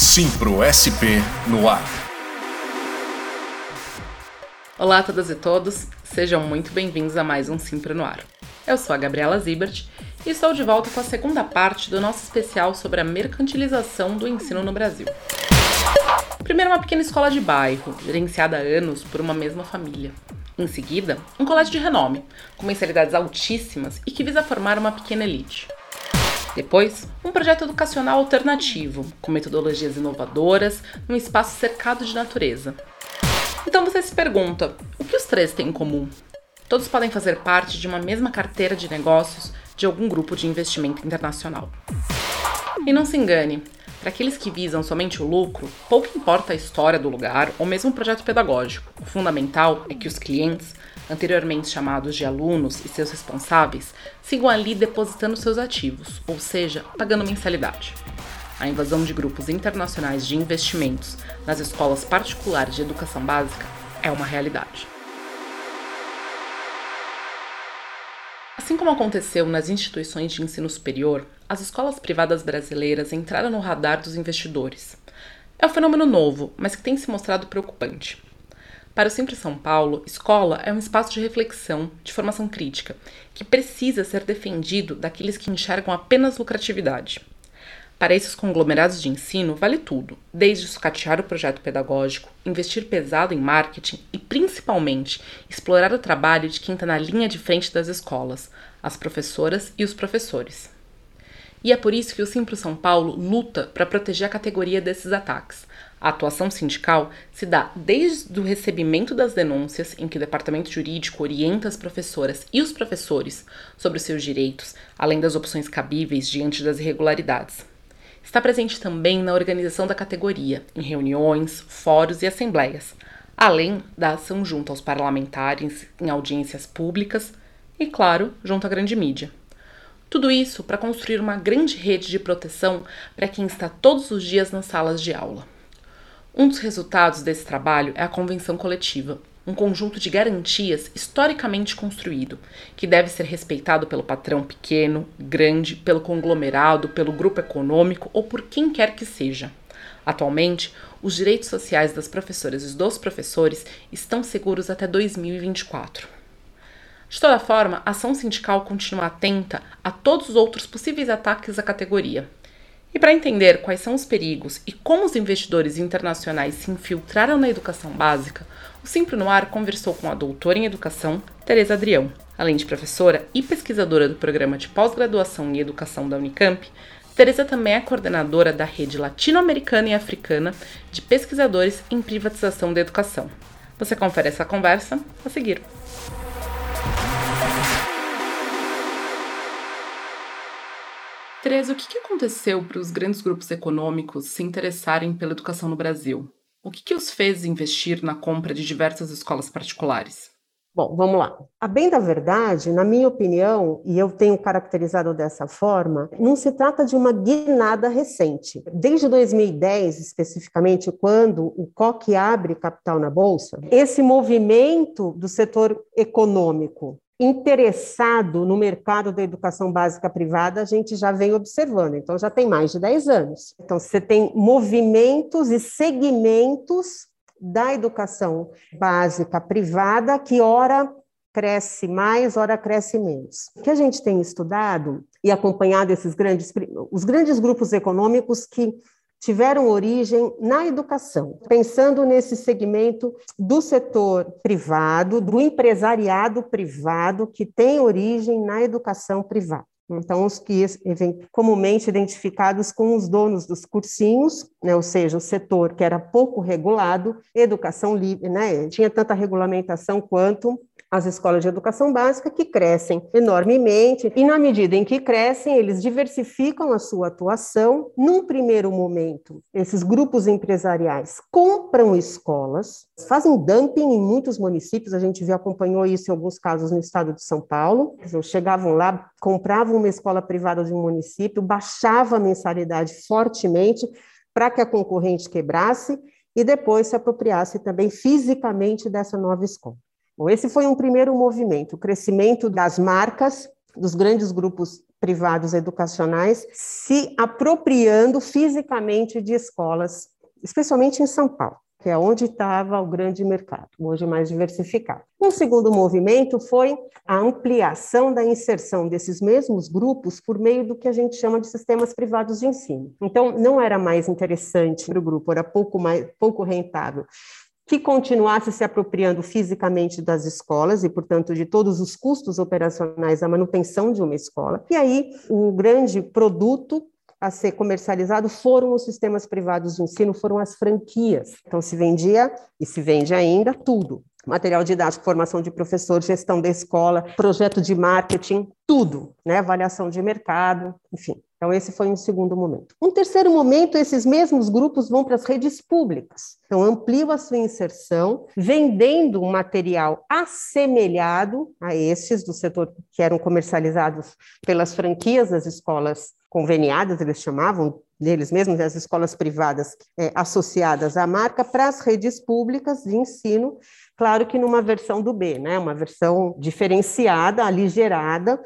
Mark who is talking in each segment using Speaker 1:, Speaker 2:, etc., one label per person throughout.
Speaker 1: Simpro SP no ar.
Speaker 2: Olá a todas e todos, sejam muito bem-vindos a mais um Simpro no ar. Eu sou a Gabriela Zibert e estou de volta com a segunda parte do nosso especial sobre a mercantilização do ensino no Brasil. Primeiro, uma pequena escola de bairro, gerenciada há anos por uma mesma família. Em seguida, um colégio de renome, com mensalidades altíssimas e que visa formar uma pequena elite. Depois, um projeto educacional alternativo, com metodologias inovadoras, num espaço cercado de natureza. Então você se pergunta: o que os três têm em comum? Todos podem fazer parte de uma mesma carteira de negócios de algum grupo de investimento internacional. E não se engane, para aqueles que visam somente o lucro, pouco importa a história do lugar ou mesmo o projeto pedagógico. O fundamental é que os clientes anteriormente chamados de alunos e seus responsáveis, sigam ali depositando seus ativos, ou seja, pagando mensalidade. A invasão de grupos internacionais de investimentos nas escolas particulares de educação básica é uma realidade. Assim como aconteceu nas instituições de ensino superior, as escolas privadas brasileiras entraram no radar dos investidores. É um fenômeno novo, mas que tem se mostrado preocupante. Para o Sempre São Paulo, escola é um espaço de reflexão, de formação crítica, que precisa ser defendido daqueles que enxergam apenas lucratividade. Para esses conglomerados de ensino, vale tudo, desde sucatear o projeto pedagógico, investir pesado em marketing e, principalmente, explorar o trabalho de quem está na linha de frente das escolas, as professoras e os professores. E é por isso que o Simpro São Paulo luta para proteger a categoria desses ataques. A atuação sindical se dá desde o recebimento das denúncias, em que o departamento jurídico orienta as professoras e os professores sobre os seus direitos, além das opções cabíveis diante das irregularidades. Está presente também na organização da categoria, em reuniões, fóruns e assembleias, além da ação junto aos parlamentares em audiências públicas e, claro, junto à grande mídia. Tudo isso para construir uma grande rede de proteção para quem está todos os dias nas salas de aula. Um dos resultados desse trabalho é a convenção coletiva, um conjunto de garantias historicamente construído, que deve ser respeitado pelo patrão pequeno, grande, pelo conglomerado, pelo grupo econômico ou por quem quer que seja. Atualmente, os direitos sociais das professoras e dos professores estão seguros até 2024. De toda forma, a ação sindical continua atenta a todos os outros possíveis ataques à categoria. E para entender quais são os perigos e como os investidores internacionais se infiltraram na educação básica, o Simpro no Ar conversou com a doutora em educação, Tereza Adrião. Além de professora e pesquisadora do programa de pós-graduação em educação da Unicamp, Tereza também é coordenadora da rede latino-americana e africana de pesquisadores em privatização da educação. Você confere essa conversa a seguir. Tereza, o que aconteceu para os grandes grupos econômicos se interessarem pela educação no Brasil? O que, que os fez investir na compra de diversas escolas particulares?
Speaker 3: Bom, vamos lá. A bem da verdade, na minha opinião, e eu tenho caracterizado dessa forma, não se trata de uma guinada recente. Desde 2010, especificamente, quando o COC abre capital na Bolsa, esse movimento do setor econômico interessado no mercado da educação básica privada, a gente já vem observando, então já tem mais de 10 anos. Então, você tem movimentos e segmentos da educação básica privada que, ora, cresce mais, ora, cresce menos. O que a gente tem estudado e acompanhado esses grandes, os grandes grupos econômicos que tiveram origem na educação, pensando nesse segmento do setor privado, do empresariado privado, que tem origem na educação privada. Então, os que comumente identificados com os donos dos cursinhos, né, ou seja, o setor que era pouco regulado, educação livre, né, tinha tanta regulamentação quanto as escolas de educação básica, que crescem enormemente, e na medida em que crescem, eles diversificam a sua atuação. Num primeiro momento, esses grupos empresariais compram escolas, fazem dumping em muitos municípios, a gente já acompanhou isso em alguns casos no estado de São Paulo, chegavam lá, compravam uma escola privada de um município, baixava a mensalidade fortemente para que a concorrente quebrasse e depois se apropriasse também fisicamente dessa nova escola. Bom, esse foi um primeiro movimento, o crescimento das marcas dos grandes grupos privados educacionais se apropriando fisicamente de escolas, especialmente em São Paulo que é onde estava o grande mercado, hoje mais diversificado. Um segundo movimento foi a ampliação da inserção desses mesmos grupos por meio do que a gente chama de sistemas privados de ensino. Então, não era mais interessante para o grupo, era pouco, mais, pouco rentável que continuasse se apropriando fisicamente das escolas e, portanto, de todos os custos operacionais da manutenção de uma escola. E aí, o grande produto a ser comercializado foram os sistemas privados de ensino, foram as franquias. Então, se vendia e se vende ainda tudo. Material didático, formação de professor, gestão da escola, projeto de marketing, tudo, né? Avaliação de mercado, enfim. Então, esse foi um segundo momento. Um terceiro momento, esses mesmos grupos vão para as redes públicas. Então, ampliam a sua inserção, vendendo um material assemelhado a esses do setor que eram comercializados pelas franquias das escolas conveniadas, eles chamavam deles mesmos, as escolas privadas é, associadas à marca, para as redes públicas de ensino, claro que numa versão do B, né, uma versão diferenciada, aligerada,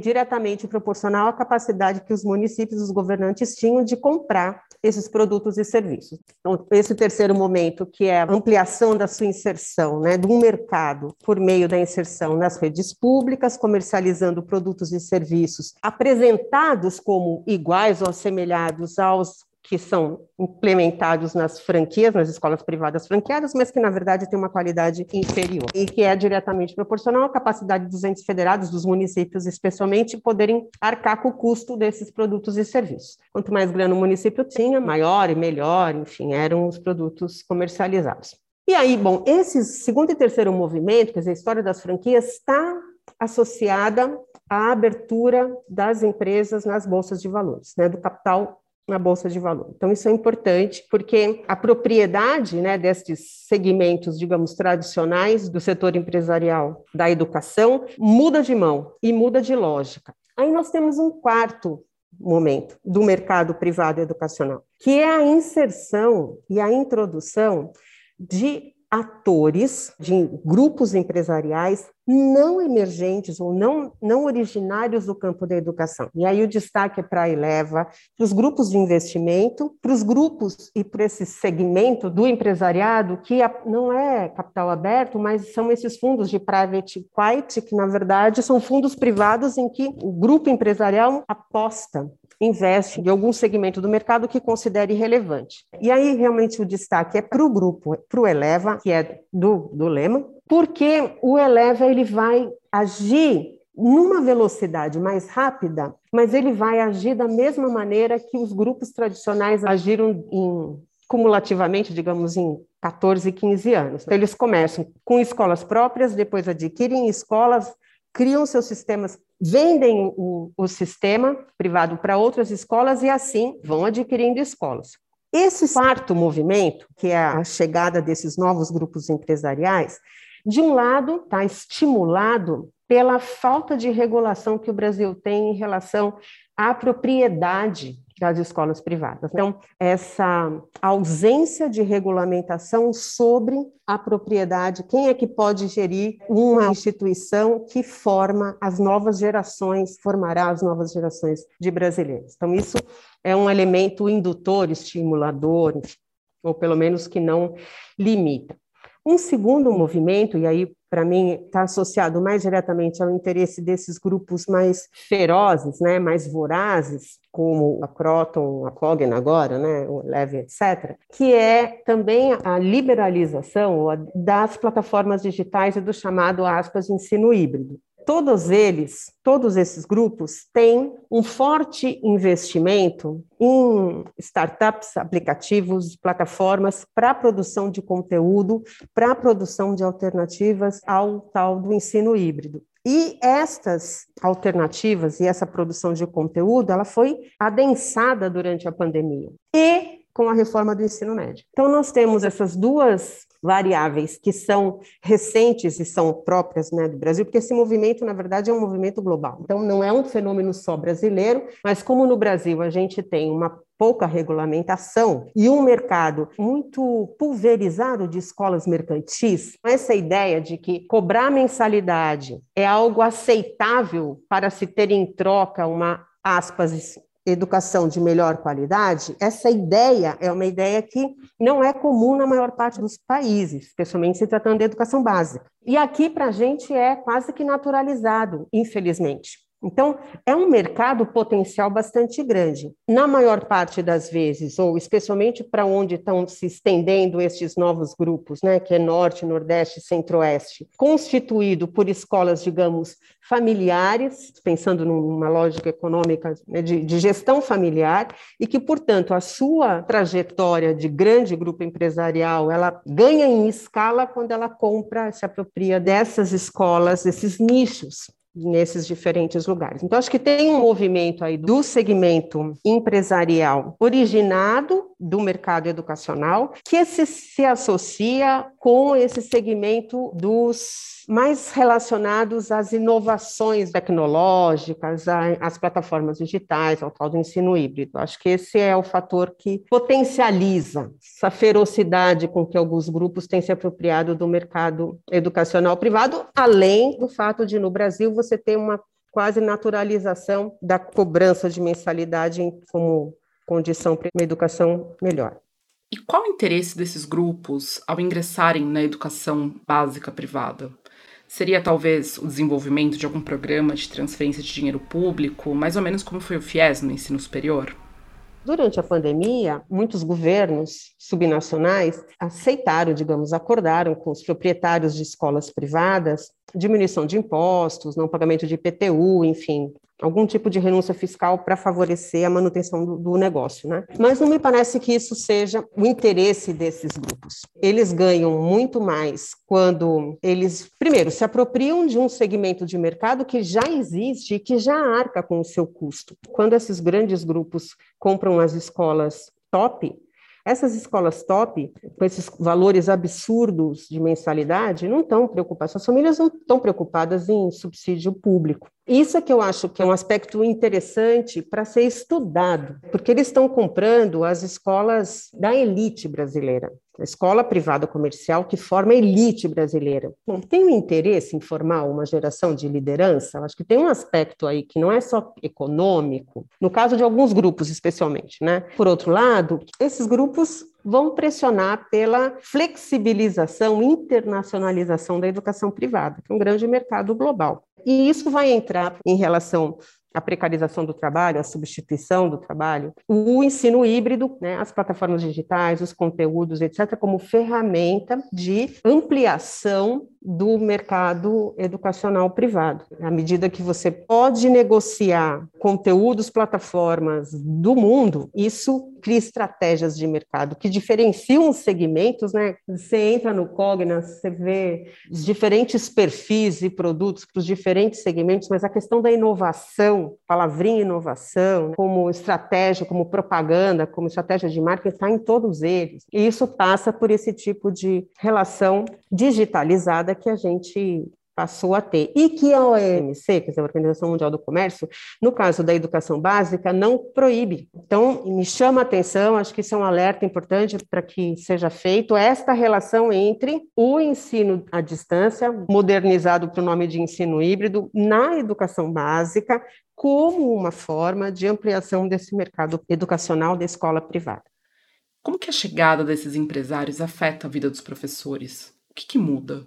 Speaker 3: diretamente proporcional à capacidade que os municípios, os governantes tinham de comprar esses produtos e serviços. Então, esse terceiro momento, que é a ampliação da sua inserção, né, do mercado por meio da inserção nas redes públicas, comercializando produtos e serviços apresentados como iguais ou assemelhados aos que são implementados nas franquias, nas escolas privadas franqueadas, mas que na verdade têm uma qualidade inferior e que é diretamente proporcional à capacidade dos entes federados, dos municípios especialmente, poderem arcar com o custo desses produtos e serviços. Quanto mais grana o município tinha, maior e melhor, enfim, eram os produtos comercializados. E aí, bom, esse segundo e terceiro movimento, quer dizer, a história das franquias, está associada à abertura das empresas nas bolsas de valores, né, do capital na bolsa de valor. Então isso é importante porque a propriedade, né, destes segmentos, digamos, tradicionais do setor empresarial da educação muda de mão e muda de lógica. Aí nós temos um quarto momento do mercado privado educacional, que é a inserção e a introdução de atores, de grupos empresariais não emergentes ou não, não originários do campo da educação. E aí o destaque é para a Eleva, para os grupos de investimento, para os grupos e para esse segmento do empresariado que não é capital aberto, mas são esses fundos de private equity, que na verdade são fundos privados em que o grupo empresarial aposta investe em algum segmento do mercado que considere relevante. E aí, realmente, o destaque é para o grupo, para o Eleva, que é do, do Lema, porque o Eleva ele vai agir numa velocidade mais rápida, mas ele vai agir da mesma maneira que os grupos tradicionais agiram em, cumulativamente, digamos, em 14, 15 anos. Então, eles começam com escolas próprias, depois adquirem escolas, criam seus sistemas, vendem o, o sistema privado para outras escolas e assim vão adquirindo escolas. Esse quarto movimento, que é a chegada desses novos grupos empresariais, de um lado está estimulado pela falta de regulação que o Brasil tem em relação à propriedade das escolas privadas. Então, essa ausência de regulamentação sobre a propriedade, quem é que pode gerir uma instituição que forma as novas gerações, formará as novas gerações de brasileiros. Então, isso é um elemento indutor, estimulador, ou pelo menos que não limita. Um segundo movimento, e aí para mim está associado mais diretamente ao interesse desses grupos mais ferozes, né, mais vorazes, como a Croton, a Cogna agora, né, o Leve, etc., que é também a liberalização das plataformas digitais e do chamado aspas ensino híbrido todos eles, todos esses grupos, têm um forte investimento em startups, aplicativos, plataformas para a produção de conteúdo, para a produção de alternativas ao tal do ensino híbrido. E estas alternativas e essa produção de conteúdo, ela foi adensada durante a pandemia. E com a reforma do ensino médio. Então, nós temos essas duas variáveis que são recentes e são próprias né, do Brasil, porque esse movimento, na verdade, é um movimento global. Então, não é um fenômeno só brasileiro, mas como no Brasil a gente tem uma pouca regulamentação e um mercado muito pulverizado de escolas mercantis, essa ideia de que cobrar mensalidade é algo aceitável para se ter em troca uma aspas educação de melhor qualidade, essa ideia é uma ideia que não é comum na maior parte dos países, especialmente se tratando de educação básica. E aqui, para a gente, é quase que naturalizado, infelizmente. Então, é um mercado potencial bastante grande. Na maior parte das vezes, ou especialmente para onde estão se estendendo estes novos grupos, né, que é Norte, Nordeste, Centro-Oeste, constituído por escolas, digamos, familiares, pensando numa lógica econômica né, de, de gestão familiar, e que, portanto, a sua trajetória de grande grupo empresarial, ela ganha em escala quando ela compra, se apropria dessas escolas, desses nichos nesses diferentes lugares. Então, acho que tem um movimento aí do segmento empresarial originado do mercado educacional que se, se associa com esse segmento dos mais relacionados às inovações tecnológicas, às plataformas digitais, ao tal do ensino híbrido. Acho que esse é o fator que potencializa essa ferocidade com que alguns grupos têm se apropriado do mercado educacional privado, além do fato de, no Brasil, você ter uma quase naturalização da cobrança de mensalidade como condição para uma educação melhor.
Speaker 2: E qual o interesse desses grupos ao ingressarem na educação básica privada? Seria talvez o desenvolvimento de algum programa de transferência de dinheiro público, mais ou menos como foi o FIES no ensino superior?
Speaker 3: Durante a pandemia, muitos governos subnacionais aceitaram, digamos, acordaram com os proprietários de escolas privadas diminuição de impostos, não pagamento de IPTU, enfim, algum tipo de renúncia fiscal para favorecer a manutenção do, do, negócio, né? Mas não me parece que isso seja o interesse desses grupos. Eles ganham muito mais quando eles, primeiro, se apropriam de um segmento de mercado que já existe e que já arca com o seu custo. Quando esses grandes grupos compram as escolas top, essas escolas top, com esses valores absurdos de mensalidade, não estão preocupadas, as famílias não estão preocupadas em subsídio público. Isso é que eu acho que é um aspecto interessante para ser estudado, porque eles estão comprando as escolas da elite brasileira a escola privada comercial que forma a elite brasileira. Bom, tem um interesse em formar uma geração de liderança? Acho que tem um aspecto aí que não é só econômico, no caso de alguns grupos especialmente, né? Por outro lado, esses grupos vão pressionar pela flexibilização, internacionalização da educação privada, que é um grande mercado global. E isso vai entrar em relação a precarização do trabalho, a substituição do trabalho, o ensino híbrido, né, as plataformas digitais, os conteúdos, etc., como ferramenta de ampliação do mercado educacional privado. À medida que você pode negociar conteúdos, plataformas do mundo, isso cria estratégias de mercado que diferenciam os segmentos, né? Você entra no Cognas, você vê os diferentes perfis e produtos para os diferentes segmentos, mas a questão da inovação, palavrinha inovação, como estratégia, como propaganda, como estratégia de marketing, está em todos eles. E isso passa por esse tipo de relação digitalizada que a gente passou a ter. E que a OMC, quer dizer, a Organização Mundial do Comércio, no caso da educação básica, não proíbe. Então, me chama a atenção, acho que isso é um alerta importante para que seja feito esta relação entre o ensino à distância, modernizado para o nome de ensino híbrido, na educação básica, como uma forma de ampliação desse mercado educacional da escola privada.
Speaker 2: Como que a chegada desses empresários afeta a vida dos professores? O que, que muda?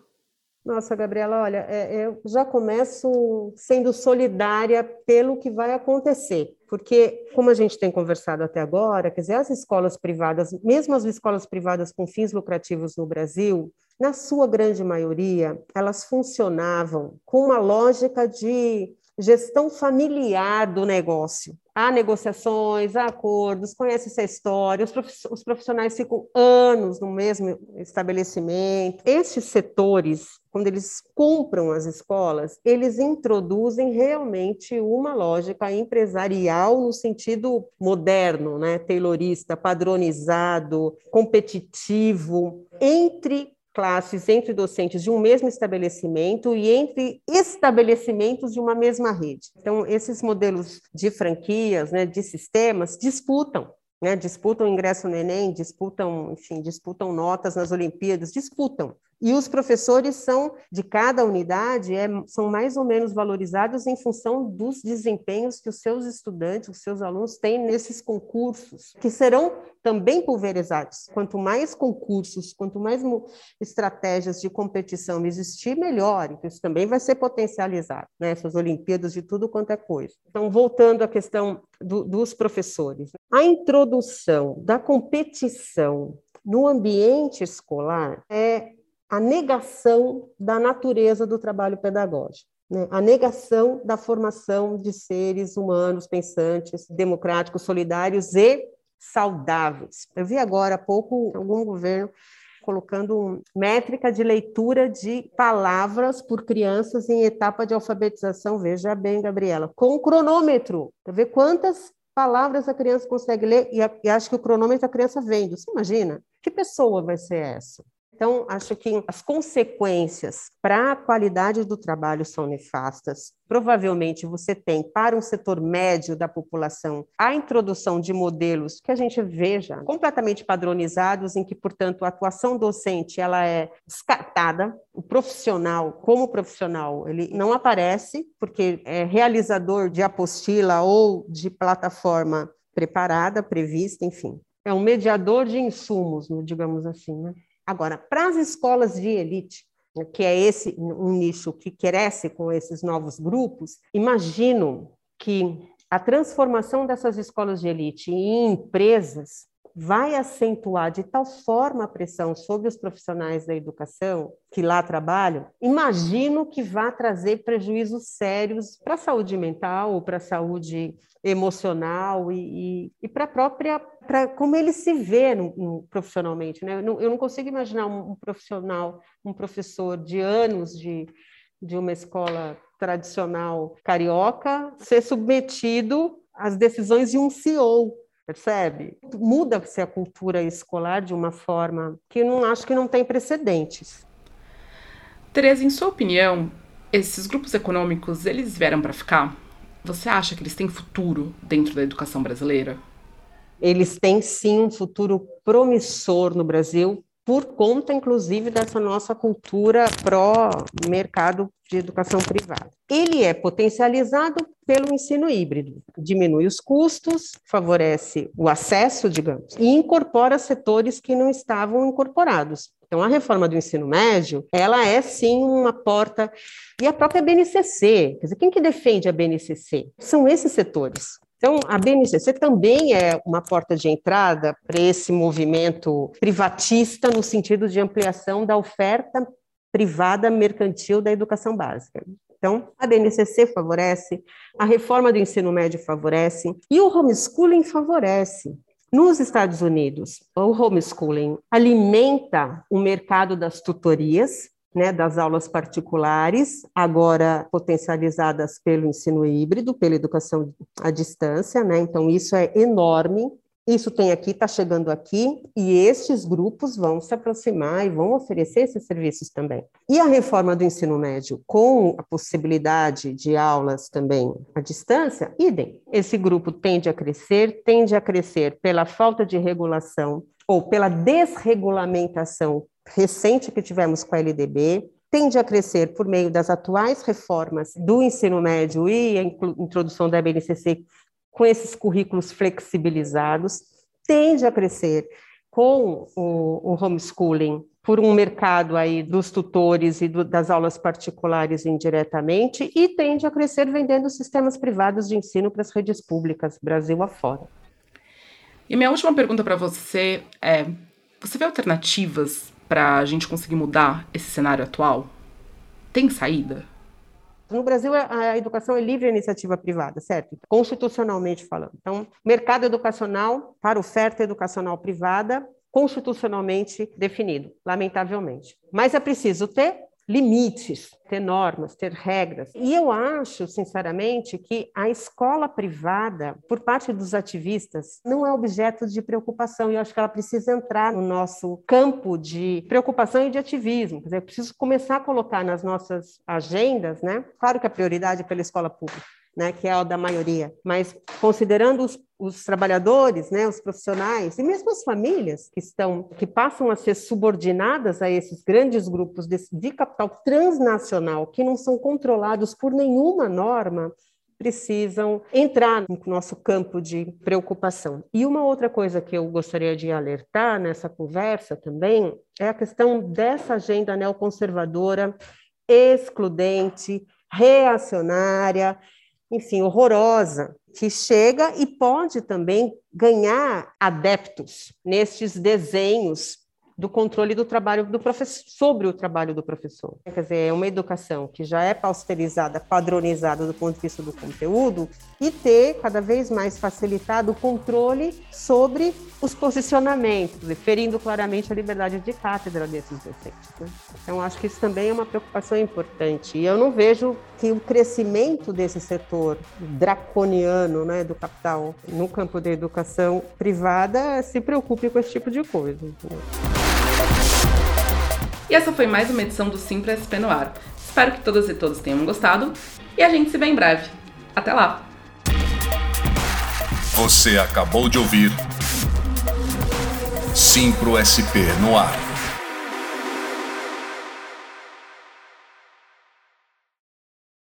Speaker 3: Nossa, Gabriela, olha, é, eu já começo sendo solidária pelo que vai acontecer, porque, como a gente tem conversado até agora, quer dizer, as escolas privadas, mesmo as escolas privadas com fins lucrativos no Brasil, na sua grande maioria, elas funcionavam com uma lógica de gestão familiar do negócio. Há negociações, há acordos, conhece essa história, os profissionais ficam anos no mesmo estabelecimento. Esses setores, quando eles compram as escolas, eles introduzem realmente uma lógica empresarial no sentido moderno, né? taylorista, padronizado, competitivo, entre classes entre docentes de um mesmo estabelecimento e entre estabelecimentos de uma mesma rede. Então, esses modelos de franquias, né, de sistemas, disputam né? Disputam ingresso no Enem, disputam, enfim, disputam notas nas Olimpíadas, disputam. E os professores são, de cada unidade, é, são mais ou menos valorizados em função dos desempenhos que os seus estudantes, os seus alunos têm nesses concursos, que serão também pulverizados. Quanto mais concursos, quanto mais estratégias de competição existir, melhor. Então, isso também vai ser potencializado, né? essas Olimpíadas de tudo quanto é coisa. Então, voltando à questão do, dos professores. A introdução da competição no ambiente escolar é a negação da natureza do trabalho pedagógico. Né? A negação da formação de seres humanos pensantes, democráticos, solidários e saudáveis. Eu vi agora há pouco algum governo colocando métrica de leitura de palavras por crianças em etapa de alfabetização. Veja bem, Gabriela, com cronômetro, para ver quantas palavras a criança consegue ler e, a, e acho que o cronômetro a criança vendo. Você imagina? Que pessoa vai ser essa? Então, acho que as consequências para a qualidade do trabalho são nefastas. Provavelmente você tem, para um setor médio da população, a introdução de modelos que a gente veja completamente padronizados, em que, portanto, a atuação docente ela é descartada. O profissional, como profissional, ele não aparece, porque é realizador de apostila ou de plataforma preparada, prevista, enfim. É um mediador de insumos, digamos assim, né? Agora, para as escolas de elite, que é esse um nicho que cresce com esses novos grupos, imagino que a transformação dessas escolas de elite em empresas vai acentuar de tal forma a pressão sobre os profissionais da educação que lá trabalham, imagino que vai trazer prejuízos sérios para a saúde mental, para a saúde emocional e, e, e para a própria para como ele se vê no, no, profissionalmente, né? Eu não, eu não, consigo imaginar um, um, profissional, um professor de anos de, de uma escola tradicional carioca ser submetido às decisões de um CEO, percebe? Muda-se a cultura escolar de uma forma que não acho que não tem precedentes.
Speaker 2: Tereza, em sua opinião, esses grupos econômicos, eles vieram para ficar? Você acha que eles têm futuro dentro da educação brasileira?
Speaker 3: eles têm sim um futuro promissor no Brasil, por conta, inclusive, dessa nossa cultura pró-mercado de educação privada. Ele é potencializado pelo ensino híbrido, diminui os custos, favorece o acesso, digamos, e incorpora setores que não estavam incorporados. Então, a reforma do ensino médio, ela é sim uma porta, e a própria BNCC, quer dizer, quem que defende a BNCC? São esses setores, então, a BNCC também é uma porta de entrada para esse movimento privatista no sentido de ampliação da oferta privada mercantil da educação básica. Então, a BNCC favorece, a reforma do ensino médio favorece e o homeschooling favorece. Nos Estados Unidos, o homeschooling alimenta o mercado das tutorias, né, das aulas particulares, agora potencializadas pelo ensino híbrido, pela educação à distância, né? Então, isso é enorme. Isso tem aqui, está chegando aqui, e estes grupos vão se aproximar e vão oferecer esses serviços também. E a reforma do ensino médio, com a possibilidade de aulas também à distância, idem. Esse grupo tende a crescer, tende a crescer pela falta de regulação ou pela desregulamentação recente que tivemos com a LDB, tende a crescer por meio das atuais reformas do ensino médio e a introdução da BNCC com esses currículos flexibilizados, tende a crescer com o, o homeschooling por um mercado aí dos tutores e do, das aulas particulares indiretamente e tende a crescer vendendo sistemas privados de ensino para as redes públicas, Brasil afora.
Speaker 2: E minha última pergunta para você é: você vê alternativas para a gente conseguir mudar esse cenário atual? Tem saída?
Speaker 3: No Brasil, a educação é livre iniciativa privada, certo? Constitucionalmente falando. Então, mercado educacional para oferta educacional privada, constitucionalmente definido, lamentavelmente. Mas é preciso ter limites, ter normas, ter regras. E eu acho, sinceramente, que a escola privada, por parte dos ativistas, não é objeto de preocupação. E eu acho que ela precisa entrar no nosso campo de preocupação e de ativismo. Quer dizer, eu preciso começar a colocar nas nossas agendas, né? Claro que a prioridade é pela escola pública né, que é a da maioria, mas considerando os, os trabalhadores, né, os profissionais e mesmo as famílias que estão, que passam a ser subordinadas a esses grandes grupos de, de capital transnacional que não são controlados por nenhuma norma, precisam entrar no nosso campo de preocupação. E uma outra coisa que eu gostaria de alertar nessa conversa também é a questão dessa agenda neoconservadora, excludente, reacionária, enfim, horrorosa, que chega e pode também ganhar adeptos nestes desenhos do controle do trabalho do professor sobre o trabalho do professor. Quer dizer, é uma educação que já é pausterizada, padronizada do ponto de vista do conteúdo e ter cada vez mais facilitado o controle sobre os posicionamentos, ferindo claramente a liberdade de cátedra desses docentes. Né? Então, acho que isso também é uma preocupação importante. E eu não vejo que o crescimento desse setor draconiano né, do capital no campo da educação privada se preocupe com esse tipo de coisa. Né?
Speaker 2: E essa foi mais uma edição do Simples SP no ar. Espero que todas e todos tenham gostado e a gente se vê em breve. Até lá!
Speaker 1: Você acabou de ouvir Simpro SP no ar.